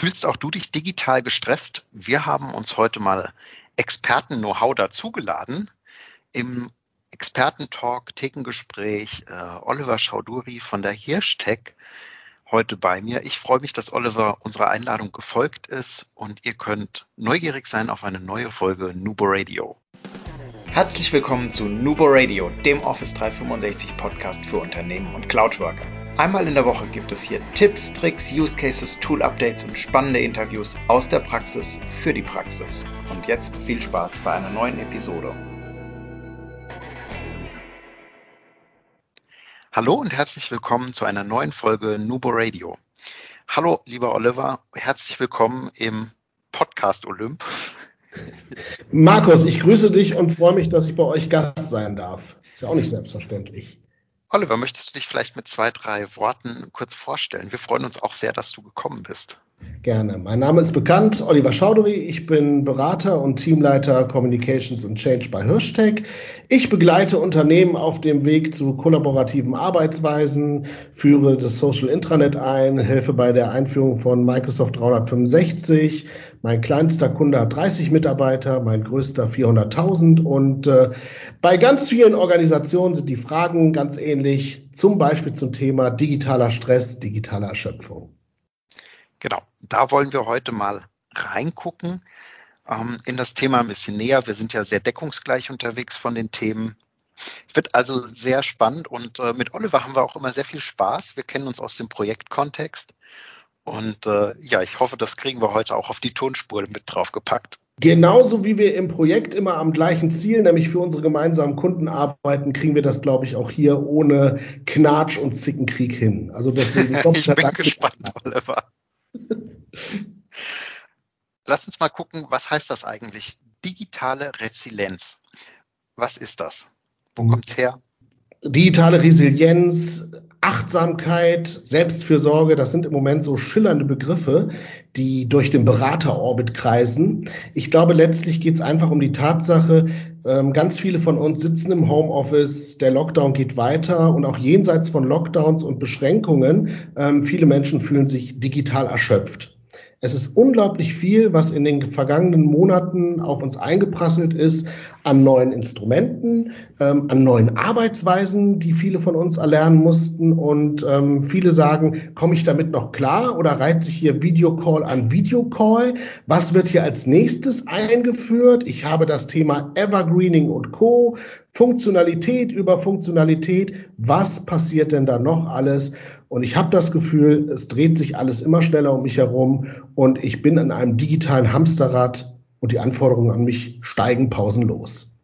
Fühlst auch du dich digital gestresst? Wir haben uns heute mal Experten-Know-how dazugeladen. Im Expertentalk, Thekengespräch, äh, Oliver Schauduri von der Hirschtech heute bei mir. Ich freue mich, dass Oliver unserer Einladung gefolgt ist und ihr könnt neugierig sein auf eine neue Folge Nubo Radio. Herzlich willkommen zu Nubo Radio, dem Office 365 Podcast für Unternehmen und Cloudworker. Einmal in der Woche gibt es hier Tipps, Tricks, Use Cases, Tool Updates und spannende Interviews aus der Praxis für die Praxis. Und jetzt viel Spaß bei einer neuen Episode. Hallo und herzlich willkommen zu einer neuen Folge Nubo Radio. Hallo, lieber Oliver, herzlich willkommen im Podcast Olymp. Markus, ich grüße dich und freue mich, dass ich bei euch Gast sein darf. Ist ja auch nicht selbstverständlich. Oliver, möchtest du dich vielleicht mit zwei, drei Worten kurz vorstellen? Wir freuen uns auch sehr, dass du gekommen bist. Gerne. Mein Name ist bekannt, Oliver Schaudery. Ich bin Berater und Teamleiter Communications und Change bei Hirschtech. Ich begleite Unternehmen auf dem Weg zu kollaborativen Arbeitsweisen, führe das Social Intranet ein, helfe bei der Einführung von Microsoft 365, mein kleinster Kunde hat 30 Mitarbeiter, mein größter 400.000 und äh, bei ganz vielen Organisationen sind die Fragen ganz ähnlich, zum Beispiel zum Thema digitaler Stress, digitaler Erschöpfung. Genau, da wollen wir heute mal reingucken ähm, in das Thema ein bisschen näher. Wir sind ja sehr deckungsgleich unterwegs von den Themen. Es wird also sehr spannend und äh, mit Oliver haben wir auch immer sehr viel Spaß. Wir kennen uns aus dem Projektkontext und äh, ja, ich hoffe, das kriegen wir heute auch auf die Tonspur mit draufgepackt. Genauso wie wir im Projekt immer am gleichen Ziel, nämlich für unsere gemeinsamen Kunden arbeiten, kriegen wir das, glaube ich, auch hier ohne Knatsch und Zickenkrieg hin. Also deswegen ich bin Dank gespannt, Oliver. Lass uns mal gucken, was heißt das eigentlich? Digitale Resilienz. Was ist das? Wo kommt es her? Digitale Resilienz Achtsamkeit, Selbstfürsorge, das sind im Moment so schillernde Begriffe, die durch den Beraterorbit kreisen. Ich glaube, letztlich geht es einfach um die Tatsache, ähm, ganz viele von uns sitzen im Homeoffice, der Lockdown geht weiter und auch jenseits von Lockdowns und Beschränkungen, ähm, viele Menschen fühlen sich digital erschöpft. Es ist unglaublich viel, was in den vergangenen Monaten auf uns eingeprasselt ist an neuen Instrumenten, ähm, an neuen Arbeitsweisen, die viele von uns erlernen mussten. Und ähm, viele sagen, komme ich damit noch klar oder reiht sich hier Videocall an Videocall? Was wird hier als nächstes eingeführt? Ich habe das Thema Evergreening und Co. Funktionalität über Funktionalität. Was passiert denn da noch alles? Und ich habe das Gefühl, es dreht sich alles immer schneller um mich herum und ich bin in einem digitalen Hamsterrad und die Anforderungen an mich steigen pausenlos.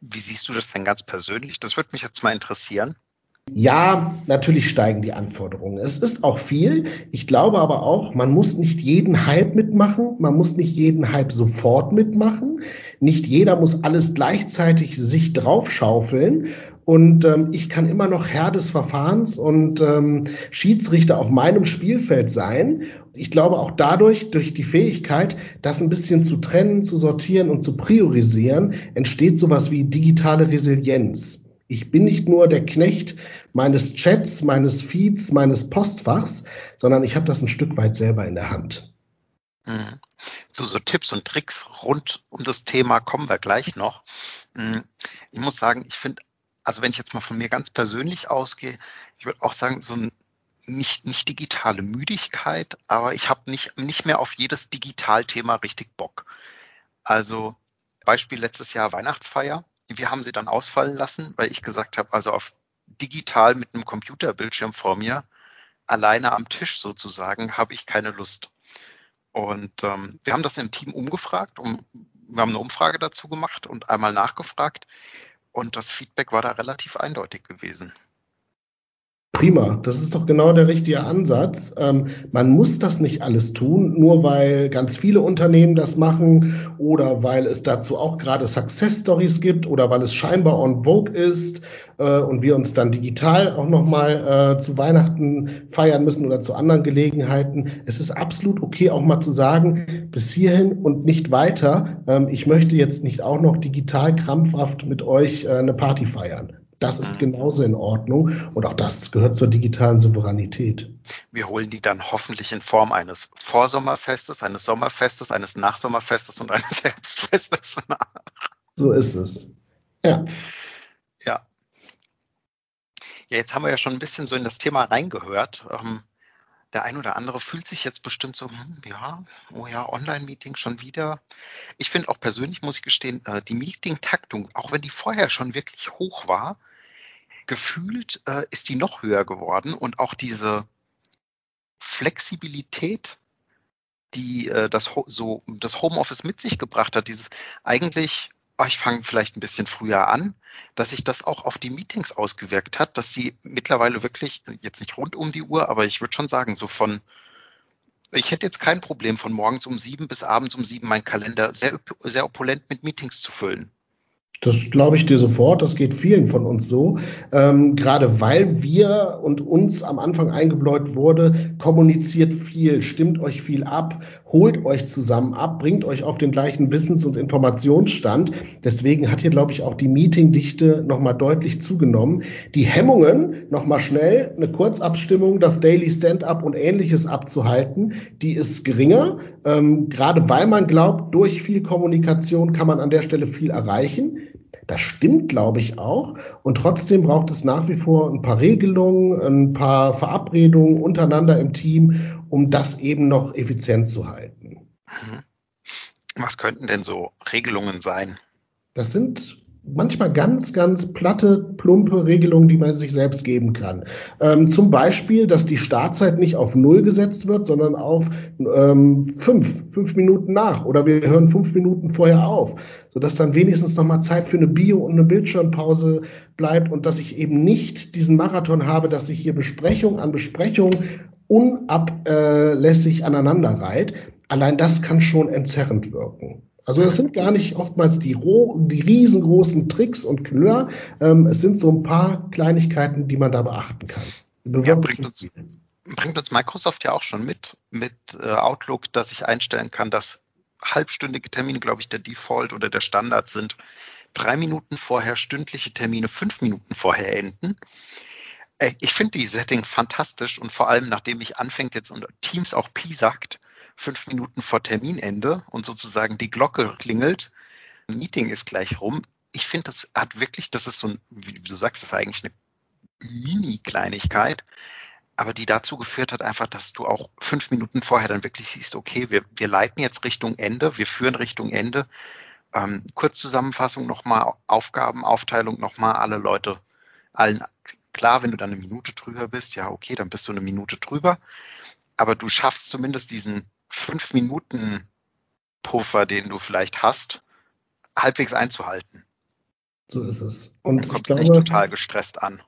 Wie siehst du das denn ganz persönlich? Das würde mich jetzt mal interessieren. Ja, natürlich steigen die Anforderungen. Es ist auch viel. Ich glaube aber auch, man muss nicht jeden Hype mitmachen. Man muss nicht jeden Hype sofort mitmachen. Nicht jeder muss alles gleichzeitig sich draufschaufeln. Und ähm, ich kann immer noch Herr des Verfahrens und ähm, Schiedsrichter auf meinem Spielfeld sein. Ich glaube auch dadurch, durch die Fähigkeit, das ein bisschen zu trennen, zu sortieren und zu priorisieren, entsteht sowas wie digitale Resilienz. Ich bin nicht nur der Knecht meines Chats, meines Feeds, meines Postfachs, sondern ich habe das ein Stück weit selber in der Hand. Mhm. So, so Tipps und Tricks rund um das Thema kommen wir gleich noch. Mhm. Ich muss sagen, ich finde also wenn ich jetzt mal von mir ganz persönlich ausgehe, ich würde auch sagen, so ein nicht, nicht digitale Müdigkeit, aber ich habe nicht, nicht mehr auf jedes Digitalthema richtig Bock. Also Beispiel letztes Jahr Weihnachtsfeier. Wir haben sie dann ausfallen lassen, weil ich gesagt habe, also auf digital mit einem Computerbildschirm vor mir, alleine am Tisch sozusagen, habe ich keine Lust. Und ähm, wir haben das im Team umgefragt, um, wir haben eine Umfrage dazu gemacht und einmal nachgefragt. Und das Feedback war da relativ eindeutig gewesen. Prima, das ist doch genau der richtige Ansatz. Ähm, man muss das nicht alles tun, nur weil ganz viele Unternehmen das machen oder weil es dazu auch gerade Success Stories gibt oder weil es scheinbar on vogue ist äh, und wir uns dann digital auch nochmal äh, zu Weihnachten feiern müssen oder zu anderen Gelegenheiten. Es ist absolut okay, auch mal zu sagen, bis hierhin und nicht weiter. Ähm, ich möchte jetzt nicht auch noch digital krampfhaft mit euch äh, eine Party feiern Das ist mhm. genauso in Ordnung und auch das gehört zur digitalen Souveränität. Wir holen die dann hoffentlich in Form eines Vorsommerfestes, eines Sommerfestes, eines Nachsommerfestes und eines Herbstfestes nach. So ist es. Ja. Ja. Ja, jetzt haben wir ja schon ein bisschen so in das Thema reingehört. Ähm, der ein oder andere fühlt sich jetzt bestimmt so, hm, ja, oh ja, Online-Meeting schon wieder. Ich finde auch persönlich, muss ich gestehen, äh, die Meeting-Taktung, auch wenn die vorher schon wirklich hoch war, gefühlt äh, ist die noch höher geworden und auch diese Flexibilität, die äh, das, so, das Homeoffice mit sich gebracht hat, dieses eigentlich, ich fange vielleicht ein bisschen früher an, dass sich das auch auf die Meetings ausgewirkt hat, dass die mittlerweile wirklich, jetzt nicht rund um die Uhr, aber ich würde schon sagen, so von, ich hätte jetzt kein Problem, von morgens um sieben bis abends um sieben meinen Kalender sehr, sehr opulent mit Meetings zu füllen. Das glaube ich dir sofort. Das geht vielen von uns so. Ähm, gerade weil wir und uns am Anfang eingebläut wurde, kommuniziert viel, stimmt euch viel ab, holt euch zusammen ab, bringt euch auf den gleichen Wissens- und Informationsstand. Deswegen hat hier, glaube ich, auch die Meetingdichte nochmal deutlich zugenommen. Die Hemmungen, nochmal schnell eine Kurzabstimmung, das Daily Stand-up und ähnliches abzuhalten, die ist geringer. Ähm, gerade weil man glaubt, durch viel Kommunikation kann man an der Stelle viel erreichen. Das stimmt, glaube ich, auch. Und trotzdem braucht es nach wie vor ein paar Regelungen, ein paar Verabredungen untereinander im Team, um das eben noch effizient zu halten. Was könnten denn so Regelungen sein? Das sind manchmal ganz, ganz platte, plumpe Regelungen, die man sich selbst geben kann. Ähm, zum Beispiel, dass die Startzeit nicht auf Null gesetzt wird, sondern auf ähm, fünf, fünf Minuten nach oder wir hören fünf Minuten vorher auf, sodass dann wenigstens nochmal Zeit für eine Bio- und eine Bildschirmpause bleibt und dass ich eben nicht diesen Marathon habe, dass sich hier Besprechung an Besprechung unablässig aneinander reiht. Allein das kann schon entzerrend wirken. Also es sind gar nicht oftmals die, die riesengroßen Tricks und Knüller. Ähm, es sind so ein paar Kleinigkeiten, die man da beachten kann. Ja, bringt uns, bringt uns Microsoft ja auch schon mit, mit äh, Outlook, dass ich einstellen kann, dass halbstündige Termine, glaube ich, der Default oder der Standard sind. Drei Minuten vorher stündliche Termine, fünf Minuten vorher enden. Äh, ich finde die Setting fantastisch und vor allem, nachdem ich anfängt jetzt und Teams auch Pi sagt, fünf Minuten vor Terminende und sozusagen die Glocke klingelt, Meeting ist gleich rum. Ich finde, das hat wirklich, das ist so ein, wie du sagst, das ist eigentlich eine Mini-Kleinigkeit, aber die dazu geführt hat einfach, dass du auch fünf Minuten vorher dann wirklich siehst, okay, wir, wir leiten jetzt Richtung Ende, wir führen Richtung Ende. Ähm, Kurzzusammenfassung nochmal, Aufgabenaufteilung nochmal, alle Leute, allen klar, wenn du dann eine Minute drüber bist, ja, okay, dann bist du eine Minute drüber. Aber du schaffst zumindest diesen fünf Minuten Puffer, den du vielleicht hast, halbwegs einzuhalten. So ist es. Und, Und kommst glaube, nicht total gestresst an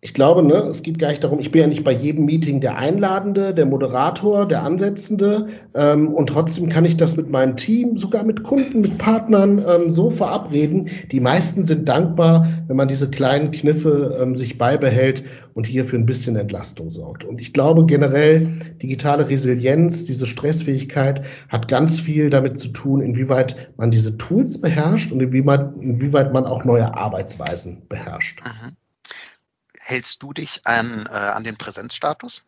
ich glaube, ne, es geht gar nicht darum, ich bin ja nicht bei jedem Meeting der Einladende, der Moderator, der Ansetzende ähm, und trotzdem kann ich das mit meinem Team, sogar mit Kunden, mit Partnern ähm, so verabreden. Die meisten sind dankbar, wenn man diese kleinen Kniffe ähm, sich beibehält und hier für ein bisschen Entlastung sorgt. Und ich glaube generell, digitale Resilienz, diese Stressfähigkeit hat ganz viel damit zu tun, inwieweit man diese Tools beherrscht und inwieweit, inwieweit man auch neue Arbeitsweisen beherrscht. Mhm. Hältst du dich an, äh, an den Präsenzstatus?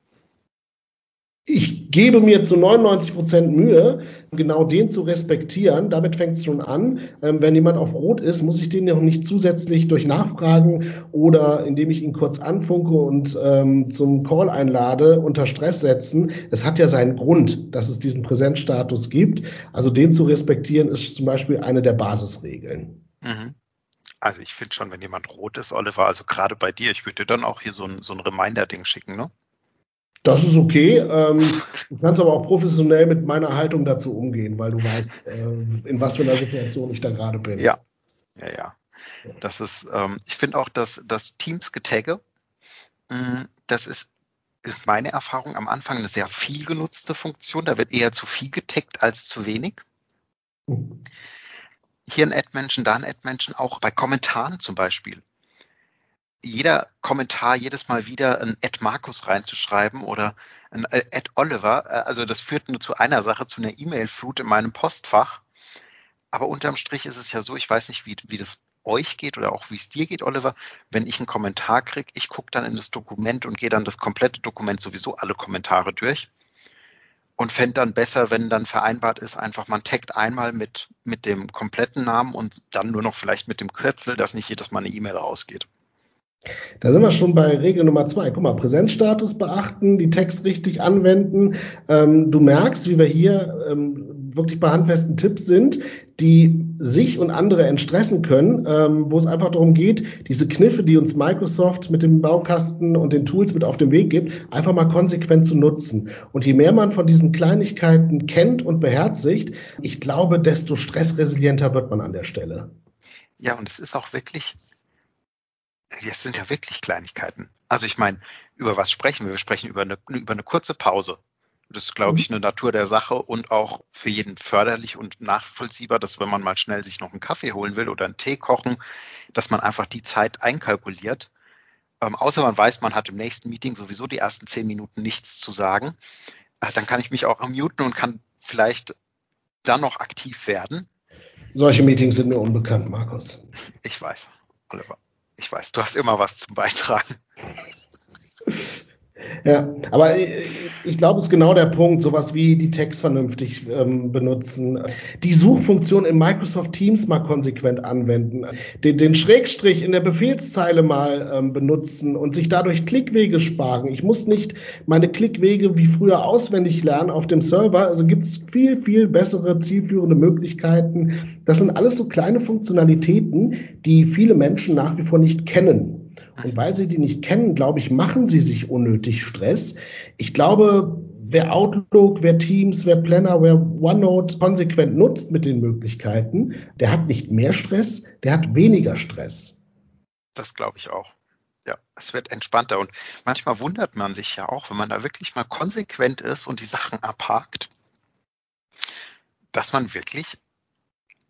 Ich gebe mir zu 99 Prozent Mühe, genau den zu respektieren. Damit fängt es schon an. Ähm, wenn jemand auf Rot ist, muss ich den ja auch nicht zusätzlich durch Nachfragen oder indem ich ihn kurz anfunke und ähm, zum Call einlade, unter Stress setzen. Es hat ja seinen Grund, dass es diesen Präsenzstatus gibt. Also den zu respektieren, ist zum Beispiel eine der Basisregeln. Mhm. Also ich finde schon, wenn jemand rot ist, Oliver, also gerade bei dir, ich würde dir dann auch hier so ein, so ein Reminder-Ding schicken, ne? Das ist okay. Ähm, du kannst aber auch professionell mit meiner Haltung dazu umgehen, weil du weißt, äh, in was für einer Situation ich da gerade bin. Ja, ja, ja. Das ist, ähm, ich finde auch, dass das Teams-Getagge, mm, das ist, ist meine Erfahrung am Anfang eine sehr viel genutzte Funktion. Da wird eher zu viel getaggt als zu wenig. Mhm hier ein Ad-Menschen, da ein Ad-Menschen, auch bei Kommentaren zum Beispiel. Jeder Kommentar jedes Mal wieder ein Ad Markus reinzuschreiben oder ein Ad Oliver, äh, also das führt nur zu einer Sache, zu einer E-Mail-Flut in meinem Postfach. Aber unterm Strich ist es ja so, ich weiß nicht, wie, wie das euch geht oder auch wie es dir geht, Oliver, wenn ich einen Kommentar kriege, ich gucke dann in das Dokument und gehe dann das komplette Dokument sowieso alle Kommentare durch und fände dann besser, wenn dann vereinbart ist, einfach man taggt einmal mit, mit dem kompletten Namen und dann nur noch vielleicht mit dem Kürzel, dass nicht jedes Mal eine E-Mail rausgeht. Da sind wir schon bei Regel Nummer zwei. Guck mal, Präsenzstatus beachten, die Text richtig anwenden. Ähm, du merkst, wie wir hier ähm, wirklich bei handfesten Tipps sind, die sich und andere entstressen können, ähm, wo es einfach darum geht, diese Kniffe, die uns Microsoft mit dem Baukasten und den Tools mit auf den Weg gibt, einfach mal konsequent zu nutzen. Und je mehr man von diesen Kleinigkeiten kennt und beherzigt, ich glaube, desto stressresilienter wird man an der Stelle. Ja, und es ist auch wirklich das sind ja wirklich Kleinigkeiten. Also ich meine, über was sprechen wir? Wir sprechen über eine, über eine kurze Pause. Das ist, glaube ich, mhm. eine Natur der Sache und auch für jeden förderlich und nachvollziehbar, dass wenn man mal schnell sich noch einen Kaffee holen will oder einen Tee kochen, dass man einfach die Zeit einkalkuliert. Ähm, außer man weiß, man hat im nächsten Meeting sowieso die ersten zehn Minuten nichts zu sagen. Äh, dann kann ich mich auch muten und kann vielleicht dann noch aktiv werden. Solche Meetings sind mir unbekannt, Markus. Ich weiß, Oliver. Ich weiß, du hast immer was zum Beitragen. Ja, aber ich glaube, es ist genau der Punkt, sowas wie die Text vernünftig ähm, benutzen, die Suchfunktion in Microsoft Teams mal konsequent anwenden, den, den Schrägstrich in der Befehlszeile mal ähm, benutzen und sich dadurch Klickwege sparen. Ich muss nicht meine Klickwege wie früher auswendig lernen auf dem Server, also gibt es viel, viel bessere, zielführende Möglichkeiten. Das sind alles so kleine Funktionalitäten, die viele Menschen nach wie vor nicht kennen. Und weil sie die nicht kennen, glaube ich, machen sie sich unnötig Stress. Ich glaube, wer Outlook, wer Teams, wer Planner, wer OneNote konsequent nutzt mit den Möglichkeiten, der hat nicht mehr Stress, der hat weniger Stress. Das glaube ich auch. Ja, es wird entspannter. Und manchmal wundert man sich ja auch, wenn man da wirklich mal konsequent ist und die Sachen abhakt, dass man wirklich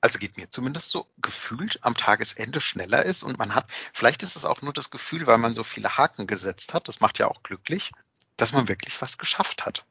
also geht mir zumindest so, gefühlt am Tagesende schneller ist und man hat, vielleicht ist es auch nur das Gefühl, weil man so viele Haken gesetzt hat, das macht ja auch glücklich, dass man wirklich was geschafft hat.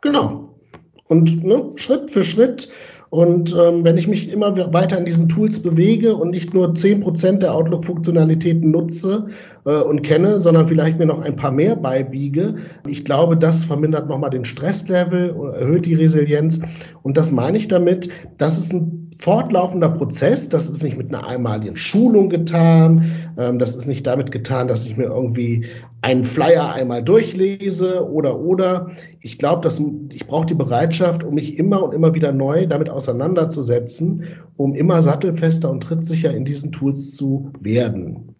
Genau. Und ne, Schritt für Schritt und ähm, wenn ich mich immer weiter in diesen Tools bewege und nicht nur zehn Prozent der Outlook-Funktionalitäten nutze äh, und kenne, sondern vielleicht mir noch ein paar mehr beibiege, ich glaube, das vermindert nochmal den Stresslevel, erhöht die Resilienz. Und das meine ich damit, dass es ein fortlaufender Prozess. Das ist nicht mit einer einmaligen Schulung getan. Ähm, das ist nicht damit getan, dass ich mir irgendwie einen Flyer einmal durchlese oder oder. Ich glaube, dass ich brauche die Bereitschaft, um mich immer und immer wieder neu damit auseinanderzusetzen, um immer sattelfester und trittsicher in diesen Tools zu werden.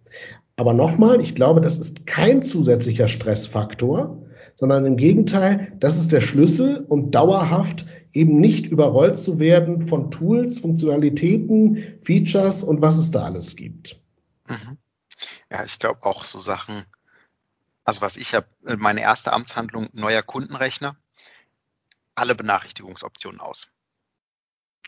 Aber nochmal, ich glaube, das ist kein zusätzlicher Stressfaktor, sondern im Gegenteil, das ist der Schlüssel, um dauerhaft eben nicht überrollt zu werden von Tools, Funktionalitäten, Features und was es da alles gibt. Mhm. Ja, ich glaube auch so Sachen, also was ich habe, äh, meine erste Amtshandlung, neuer Kundenrechner, alle Benachrichtigungsoptionen aus.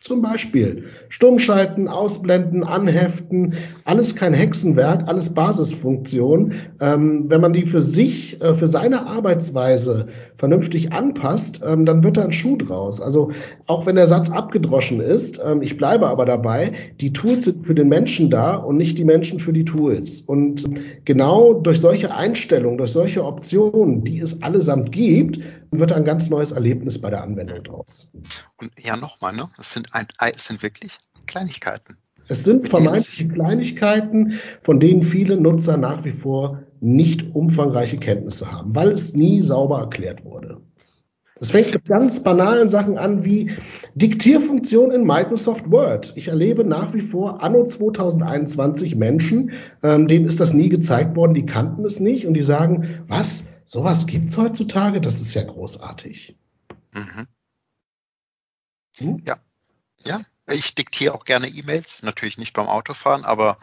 Zum Beispiel Stummschalten, Ausblenden, Anheften, alles kein Hexenwerk, alles Basisfunktion. Ähm, wenn man die für sich, äh, für seine Arbeitsweise vernünftig anpasst, ähm, dann wird da ein Schuh draus. Also auch wenn der Satz abgedroschen ist, ähm, ich bleibe aber dabei, die Tools sind für den Menschen da und nicht die Menschen für die Tools. Und genau durch solche Einstellungen, durch solche Optionen, die es allesamt gibt, wird ein ganz neues Erlebnis bei der Anwendung draus. Und ja, nochmal, ne? Es sind, ein, es sind wirklich Kleinigkeiten. Es sind vermeintliche Kleinigkeiten, von denen viele Nutzer nach wie vor nicht umfangreiche Kenntnisse haben, weil es nie sauber erklärt wurde. Das fängt mit ganz banalen Sachen an wie Diktierfunktion in Microsoft Word. Ich erlebe nach wie vor anno 2021 Menschen, ähm, denen ist das nie gezeigt worden, die kannten es nicht und die sagen, was, sowas gibt's heutzutage? Das ist ja großartig. Mhm. Hm? Ja, ja, ich diktiere auch gerne E-Mails, natürlich nicht beim Autofahren, aber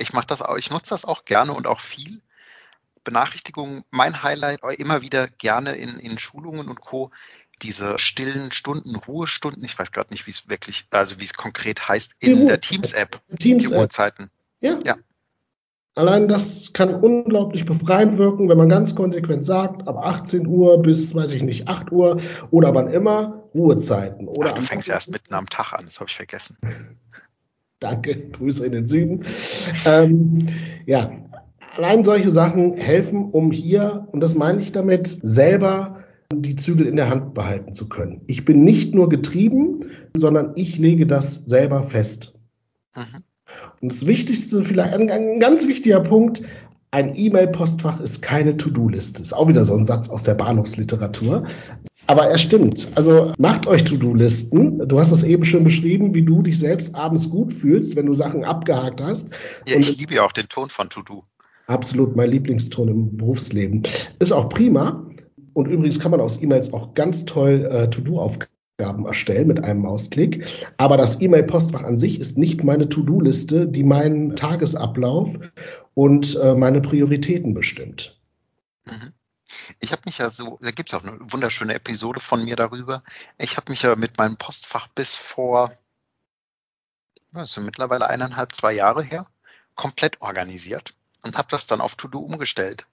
ich mache das auch, ich nutze das auch gerne und auch viel. Benachrichtigungen, mein Highlight immer wieder gerne in, in Schulungen und Co. Diese stillen Stunden, Ruhestunden, ich weiß gerade nicht, wie es wirklich, also wie es konkret heißt, in der Teams-App, Teams die Uhrzeiten. Ja. ja. Allein das kann unglaublich befreiend wirken, wenn man ganz konsequent sagt, ab 18 Uhr bis, weiß ich nicht, 8 Uhr oder wann immer, Ruhezeiten. Oder Ach, du fängst erst mitten am Tag an, das habe ich vergessen. Danke, Grüße in den Süden. Ähm, ja, allein solche Sachen helfen, um hier, und das meine ich damit, selber die Zügel in der Hand behalten zu können. Ich bin nicht nur getrieben, sondern ich lege das selber fest. Mhm. Und das Wichtigste, vielleicht ein, ein ganz wichtiger Punkt, ein E-Mail-Postfach ist keine To-Do-Liste. Ist auch wieder so ein Satz aus der Bahnhofsliteratur. Aber er stimmt. Also macht euch To-Do-Listen. Du hast es eben schon beschrieben, wie du dich selbst abends gut fühlst, wenn du Sachen abgehakt hast. Ja, ich liebe ja auch den Ton von To-Do. Absolut mein Lieblingston im Berufsleben. Ist auch prima. Und übrigens kann man aus E-Mails auch ganz toll äh, To-Do-Aufgaben erstellen mit einem Mausklick. Aber das E-Mail-Postfach an sich ist nicht meine To-Do-Liste, die meinen Tagesablauf und äh, meine Prioritäten bestimmt. Mhm. Ich habe mich ja so, da gibt es auch eine wunderschöne Episode von mir darüber. Ich habe mich ja mit meinem Postfach bis vor, sind mittlerweile eineinhalb, zwei Jahre her, komplett organisiert und habe das dann auf To-Do umgestellt.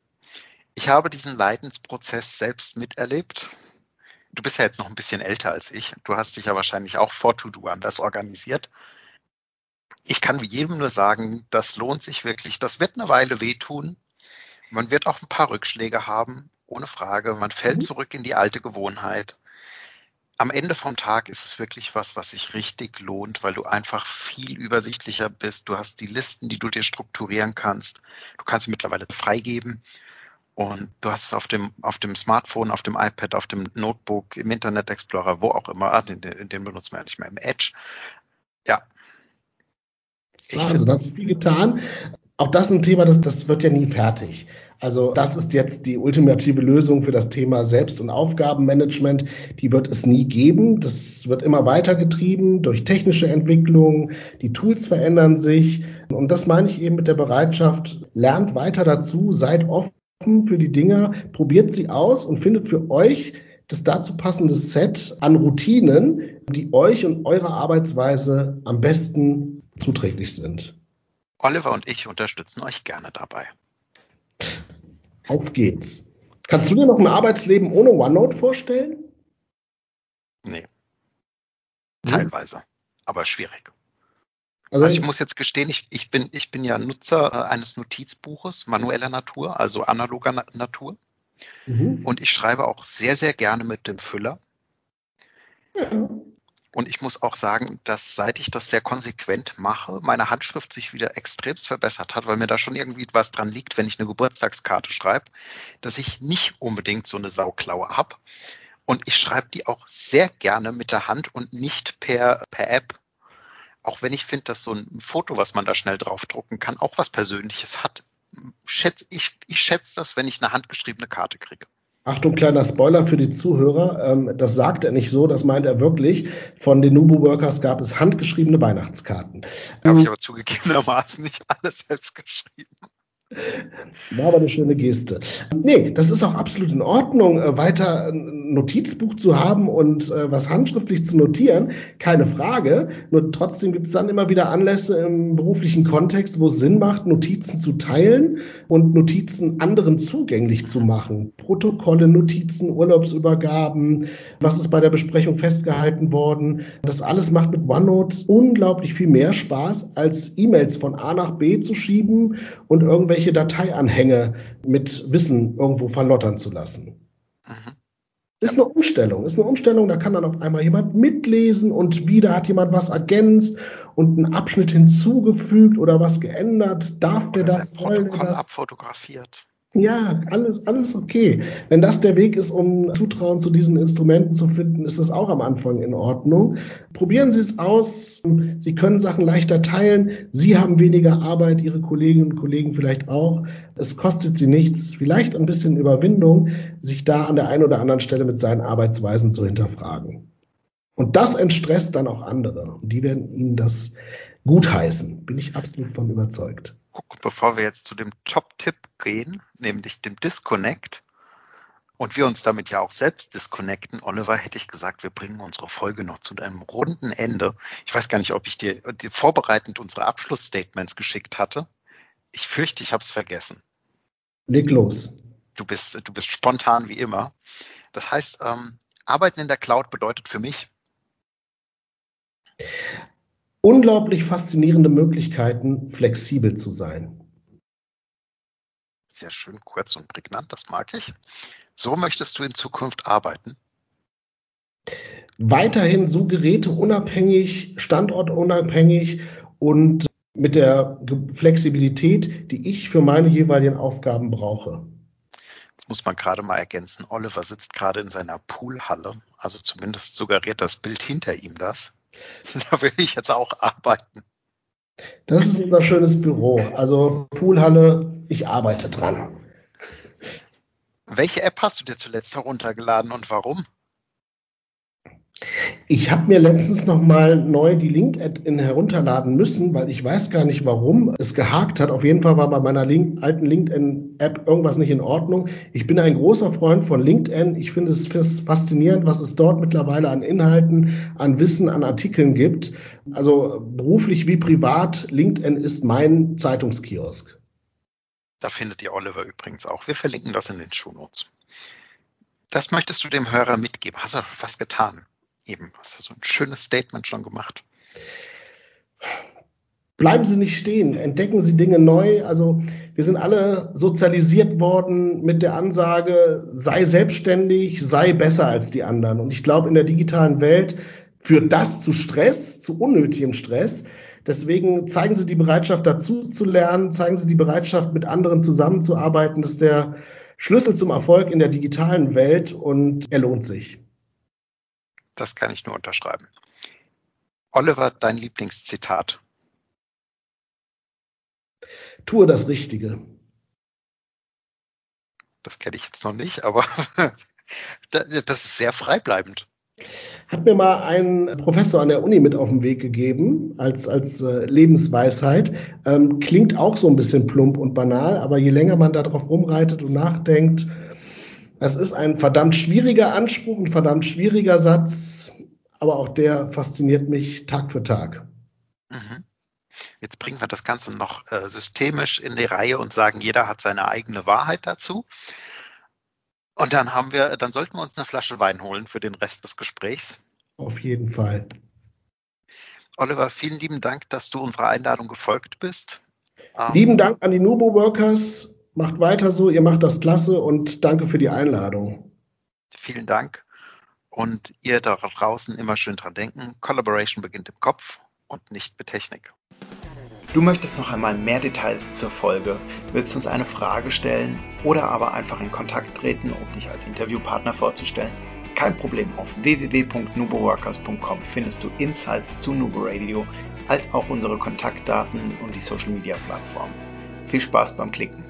Ich habe diesen Leidensprozess selbst miterlebt. Du bist ja jetzt noch ein bisschen älter als ich. Du hast dich ja wahrscheinlich auch vor To-Do anders organisiert. Ich kann jedem nur sagen, das lohnt sich wirklich. Das wird eine Weile wehtun. Man wird auch ein paar Rückschläge haben, ohne Frage. Man fällt mhm. zurück in die alte Gewohnheit. Am Ende vom Tag ist es wirklich was, was sich richtig lohnt, weil du einfach viel übersichtlicher bist. Du hast die Listen, die du dir strukturieren kannst. Du kannst sie mittlerweile freigeben. Und du hast es auf dem, auf dem Smartphone, auf dem iPad, auf dem Notebook, im Internet Explorer, wo auch immer. Ah, den, den benutzt man ja nicht mehr im Edge. Ja. also das ist viel getan. Auch das ist ein Thema, das, das wird ja nie fertig. Also das ist jetzt die ultimative Lösung für das Thema Selbst- und Aufgabenmanagement. Die wird es nie geben. Das wird immer weitergetrieben durch technische Entwicklung. Die Tools verändern sich. Und das meine ich eben mit der Bereitschaft, lernt weiter dazu, seid offen für die Dinge, probiert sie aus und findet für euch das dazu passende Set an Routinen, die euch und eurer Arbeitsweise am besten zuträglich sind. Oliver und ich unterstützen euch gerne dabei. Auf geht's. Kannst du dir noch ein Arbeitsleben ohne OneNote vorstellen? Nee. Hm? Teilweise, aber schwierig. Also, also ich muss jetzt gestehen, ich, ich, bin, ich bin ja Nutzer äh, eines Notizbuches manueller Natur, also analoger Na Natur. Mhm. Und ich schreibe auch sehr, sehr gerne mit dem Füller. Ja. Und ich muss auch sagen, dass seit ich das sehr konsequent mache, meine Handschrift sich wieder extremst verbessert hat, weil mir da schon irgendwie was dran liegt, wenn ich eine Geburtstagskarte schreibe, dass ich nicht unbedingt so eine Sauklaue habe. Und ich schreibe die auch sehr gerne mit der Hand und nicht per, per App. Auch wenn ich finde, dass so ein Foto, was man da schnell draufdrucken kann, auch was Persönliches hat. Schätz, ich, ich schätze das, wenn ich eine handgeschriebene Karte kriege. Achtung, kleiner Spoiler für die Zuhörer. Ähm, das sagt er nicht so, das meint er wirklich. Von den Nubu Workers gab es handgeschriebene Weihnachtskarten. Habe ich ähm, aber zugegebenermaßen nicht alles selbst geschrieben. War aber eine schöne Geste. Nee, das ist auch absolut in Ordnung, äh, weiter Notizbuch zu haben und äh, was handschriftlich zu notieren, keine Frage. Nur trotzdem gibt es dann immer wieder Anlässe im beruflichen Kontext, wo es Sinn macht, Notizen zu teilen und Notizen anderen zugänglich zu machen. Protokolle, Notizen, Urlaubsübergaben, was ist bei der Besprechung festgehalten worden. Das alles macht mit OneNote unglaublich viel mehr Spaß, als E-Mails von A nach B zu schieben und irgendwelche Dateianhänge mit Wissen irgendwo verlottern zu lassen. Mhm. Ist eine Umstellung, ist eine Umstellung, da kann dann auf einmal jemand mitlesen und wieder hat jemand was ergänzt und einen Abschnitt hinzugefügt oder was geändert. Darf der das? Soll der das? abfotografiert. Ja, alles, alles okay. Wenn das der Weg ist, um Zutrauen zu diesen Instrumenten zu finden, ist das auch am Anfang in Ordnung. Probieren Sie es aus. Sie können Sachen leichter teilen. Sie haben weniger Arbeit, Ihre Kolleginnen und Kollegen vielleicht auch. Es kostet Sie nichts, vielleicht ein bisschen Überwindung, sich da an der einen oder anderen Stelle mit seinen Arbeitsweisen zu hinterfragen. Und das entstresst dann auch andere. Und die werden Ihnen das gutheißen. Bin ich absolut von überzeugt bevor wir jetzt zu dem Top-Tipp gehen, nämlich dem Disconnect, und wir uns damit ja auch selbst disconnecten, Oliver, hätte ich gesagt, wir bringen unsere Folge noch zu einem runden Ende. Ich weiß gar nicht, ob ich dir, dir vorbereitend unsere Abschlussstatements geschickt hatte. Ich fürchte, ich habe es vergessen. Leg los. Du bist, du bist spontan wie immer. Das heißt, ähm, Arbeiten in der Cloud bedeutet für mich unglaublich faszinierende Möglichkeiten, flexibel zu sein. Sehr schön, kurz und prägnant, das mag ich. So möchtest du in Zukunft arbeiten? Weiterhin so geräteunabhängig, standortunabhängig und mit der Flexibilität, die ich für meine jeweiligen Aufgaben brauche. Jetzt muss man gerade mal ergänzen, Oliver sitzt gerade in seiner Poolhalle, also zumindest suggeriert das Bild hinter ihm das. Da will ich jetzt auch arbeiten. Das ist unser schönes Büro. Also Poolhalle, ich arbeite dran. Welche App hast du dir zuletzt heruntergeladen und warum? Ich habe mir letztens nochmal neu die LinkedIn herunterladen müssen, weil ich weiß gar nicht, warum es gehakt hat. Auf jeden Fall war bei meiner Link alten LinkedIn-App irgendwas nicht in Ordnung. Ich bin ein großer Freund von LinkedIn. Ich finde es faszinierend, was es dort mittlerweile an Inhalten, an Wissen, an Artikeln gibt. Also beruflich wie privat, LinkedIn ist mein Zeitungskiosk. Da findet ihr Oliver übrigens auch. Wir verlinken das in den Shownotes. Das möchtest du dem Hörer mitgeben. Hast du was getan? Eben, hast du so ein schönes Statement schon gemacht. Bleiben Sie nicht stehen, entdecken Sie Dinge neu. Also wir sind alle sozialisiert worden mit der Ansage, sei selbstständig, sei besser als die anderen. Und ich glaube, in der digitalen Welt führt das zu Stress, zu unnötigem Stress. Deswegen zeigen Sie die Bereitschaft dazu zu lernen, zeigen Sie die Bereitschaft, mit anderen zusammenzuarbeiten. Das ist der Schlüssel zum Erfolg in der digitalen Welt und er lohnt sich. Das kann ich nur unterschreiben. Oliver, dein Lieblingszitat. Tue das Richtige. Das kenne ich jetzt noch nicht, aber das ist sehr freibleibend. Hat mir mal ein Professor an der Uni mit auf den Weg gegeben, als, als äh, Lebensweisheit. Ähm, klingt auch so ein bisschen plump und banal, aber je länger man darauf rumreitet und nachdenkt, es ist ein verdammt schwieriger Anspruch, ein verdammt schwieriger Satz, aber auch der fasziniert mich Tag für Tag. Mhm. Jetzt bringen wir das Ganze noch äh, systemisch in die Reihe und sagen, jeder hat seine eigene Wahrheit dazu. Und dann haben wir, dann sollten wir uns eine Flasche Wein holen für den Rest des Gesprächs. Auf jeden Fall. Oliver, vielen lieben Dank, dass du unserer Einladung gefolgt bist. Ähm, lieben Dank an die Nubo Workers Macht weiter so, ihr macht das klasse und danke für die Einladung. Vielen Dank. Und ihr da draußen immer schön dran denken, Collaboration beginnt im Kopf und nicht mit Technik. Du möchtest noch einmal mehr Details zur Folge, willst uns eine Frage stellen oder aber einfach in Kontakt treten, um dich als Interviewpartner vorzustellen? Kein Problem, auf www.nuboworkers.com findest du Insights zu Nubo Radio, als auch unsere Kontaktdaten und die Social Media Plattform. Viel Spaß beim Klicken.